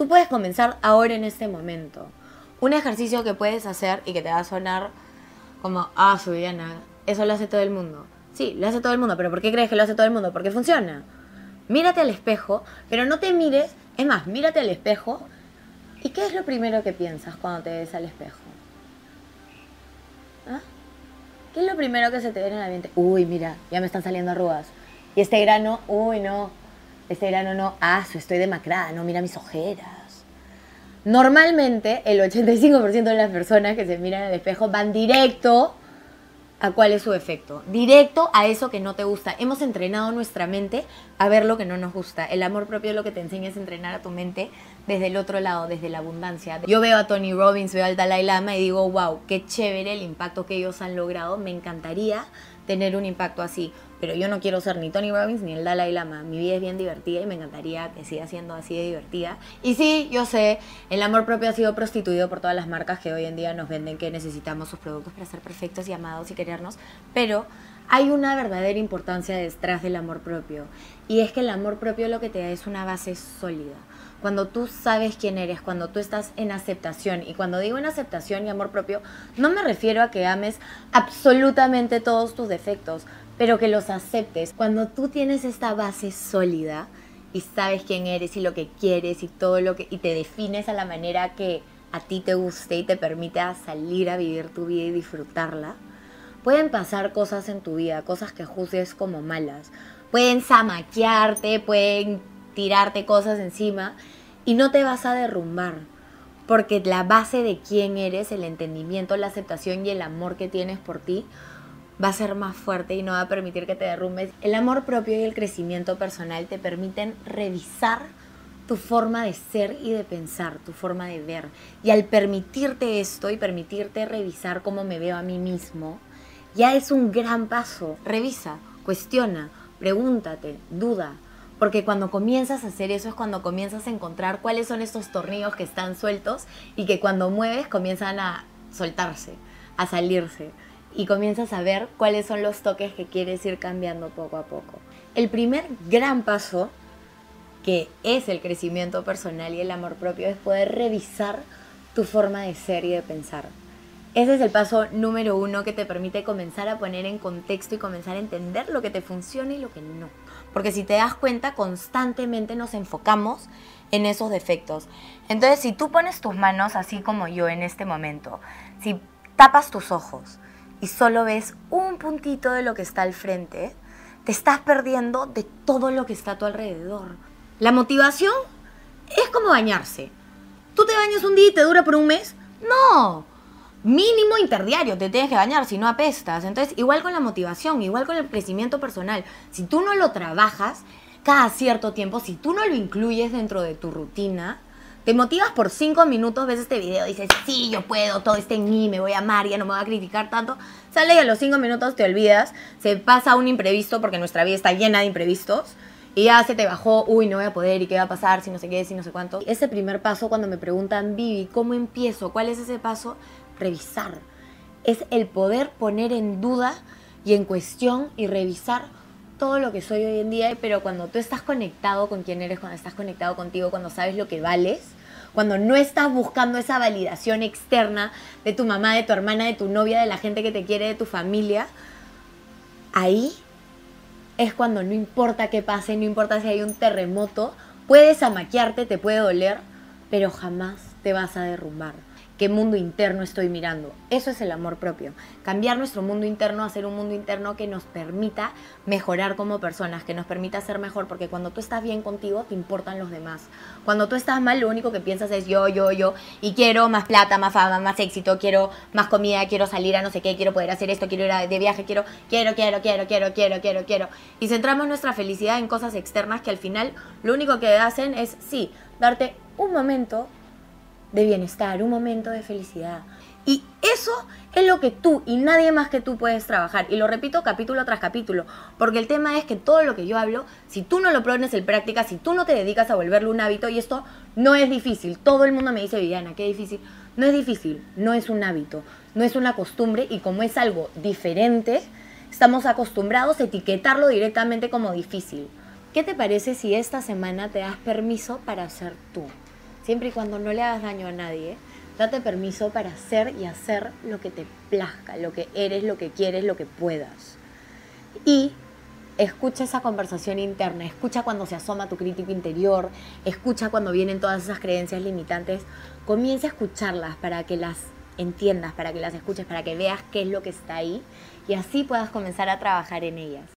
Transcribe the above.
Tú puedes comenzar ahora en este momento. Un ejercicio que puedes hacer y que te va a sonar como, ah, Subiana, eso lo hace todo el mundo. Sí, lo hace todo el mundo, pero ¿por qué crees que lo hace todo el mundo? Porque funciona. Mírate al espejo, pero no te mires, es más, mírate al espejo y ¿qué es lo primero que piensas cuando te ves al espejo? ¿Ah? ¿Qué es lo primero que se te viene a la mente? Uy, mira, ya me están saliendo arrugas. Y este grano, uy, no. Este grano no. Ah, estoy demacrada, no, mira mis ojeras. Normalmente, el 85% de las personas que se miran al espejo van directo a cuál es su efecto. Directo a eso que no te gusta. Hemos entrenado nuestra mente a ver lo que no nos gusta. El amor propio lo que te enseña es entrenar a tu mente desde el otro lado, desde la abundancia. Yo veo a Tony Robbins, veo al Dalai Lama y digo, wow, qué chévere el impacto que ellos han logrado. Me encantaría tener un impacto así. Pero yo no quiero ser ni Tony Robbins ni el Dalai Lama. Mi vida es bien divertida y me encantaría que siga siendo así de divertida. Y sí, yo sé, el amor propio ha sido prostituido por todas las marcas que hoy en día nos venden que necesitamos sus productos para ser perfectos y amados y querernos. Pero hay una verdadera importancia detrás del amor propio. Y es que el amor propio lo que te da es una base sólida cuando tú sabes quién eres, cuando tú estás en aceptación. Y cuando digo en aceptación y amor propio, no me refiero a que ames absolutamente todos tus defectos, pero que los aceptes. Cuando tú tienes esta base sólida y sabes quién eres y lo que quieres y todo lo que y te defines a la manera que a ti te guste y te permita salir a vivir tu vida y disfrutarla, pueden pasar cosas en tu vida, cosas que juzgues como malas. Pueden zamaquearte, pueden tirarte cosas encima y no te vas a derrumbar. Porque la base de quién eres, el entendimiento, la aceptación y el amor que tienes por ti va a ser más fuerte y no va a permitir que te derrumbes. El amor propio y el crecimiento personal te permiten revisar tu forma de ser y de pensar, tu forma de ver. Y al permitirte esto y permitirte revisar cómo me veo a mí mismo, ya es un gran paso. Revisa, cuestiona, pregúntate, duda. Porque cuando comienzas a hacer eso es cuando comienzas a encontrar cuáles son estos tornillos que están sueltos y que cuando mueves comienzan a soltarse, a salirse y comienzas a ver cuáles son los toques que quieres ir cambiando poco a poco. El primer gran paso, que es el crecimiento personal y el amor propio, es poder revisar tu forma de ser y de pensar. Ese es el paso número uno que te permite comenzar a poner en contexto y comenzar a entender lo que te funciona y lo que no. Porque si te das cuenta, constantemente nos enfocamos en esos defectos. Entonces, si tú pones tus manos así como yo en este momento, si tapas tus ojos, y solo ves un puntito de lo que está al frente, te estás perdiendo de todo lo que está a tu alrededor. La motivación es como bañarse. ¿Tú te bañas un día y te dura por un mes? No. Mínimo interdiario te tienes que bañar, si no apestas. Entonces, igual con la motivación, igual con el crecimiento personal. Si tú no lo trabajas cada cierto tiempo, si tú no lo incluyes dentro de tu rutina, te motivas por cinco minutos, ves este video, dices, sí, yo puedo, todo está en mí, me voy a amar, ya no me voy a criticar tanto. Sale y a los cinco minutos te olvidas, se pasa un imprevisto porque nuestra vida está llena de imprevistos. Y ya se te bajó, uy, no voy a poder, ¿y qué va a pasar? Si no sé qué, si no sé cuánto. Ese primer paso, cuando me preguntan, Vivi, ¿cómo empiezo? ¿Cuál es ese paso? Revisar. Es el poder poner en duda y en cuestión y revisar todo lo que soy hoy en día, pero cuando tú estás conectado con quién eres, cuando estás conectado contigo, cuando sabes lo que vales, cuando no estás buscando esa validación externa de tu mamá, de tu hermana, de tu novia, de la gente que te quiere, de tu familia, ahí es cuando no importa qué pase, no importa si hay un terremoto, puedes amaquearte, te puede doler, pero jamás te vas a derrumbar qué mundo interno estoy mirando. Eso es el amor propio. Cambiar nuestro mundo interno a ser un mundo interno que nos permita mejorar como personas, que nos permita ser mejor, porque cuando tú estás bien contigo, te importan los demás. Cuando tú estás mal, lo único que piensas es yo, yo, yo, y quiero más plata, más fama, más éxito, quiero más comida, quiero salir a no sé qué, quiero poder hacer esto, quiero ir de viaje, quiero, quiero, quiero, quiero, quiero, quiero, quiero, quiero. Y centramos nuestra felicidad en cosas externas que al final lo único que hacen es, sí, darte un momento de bienestar, un momento de felicidad. Y eso es lo que tú y nadie más que tú puedes trabajar. Y lo repito capítulo tras capítulo, porque el tema es que todo lo que yo hablo, si tú no lo pones en práctica, si tú no te dedicas a volverlo un hábito, y esto no es difícil, todo el mundo me dice, Viviana, qué difícil. No es difícil, no es un hábito, no es una costumbre y como es algo diferente, estamos acostumbrados a etiquetarlo directamente como difícil. ¿Qué te parece si esta semana te das permiso para ser tú? Siempre y cuando no le hagas daño a nadie, date permiso para hacer y hacer lo que te plazca, lo que eres, lo que quieres, lo que puedas. Y escucha esa conversación interna, escucha cuando se asoma tu crítico interior, escucha cuando vienen todas esas creencias limitantes, comienza a escucharlas para que las entiendas, para que las escuches, para que veas qué es lo que está ahí y así puedas comenzar a trabajar en ellas.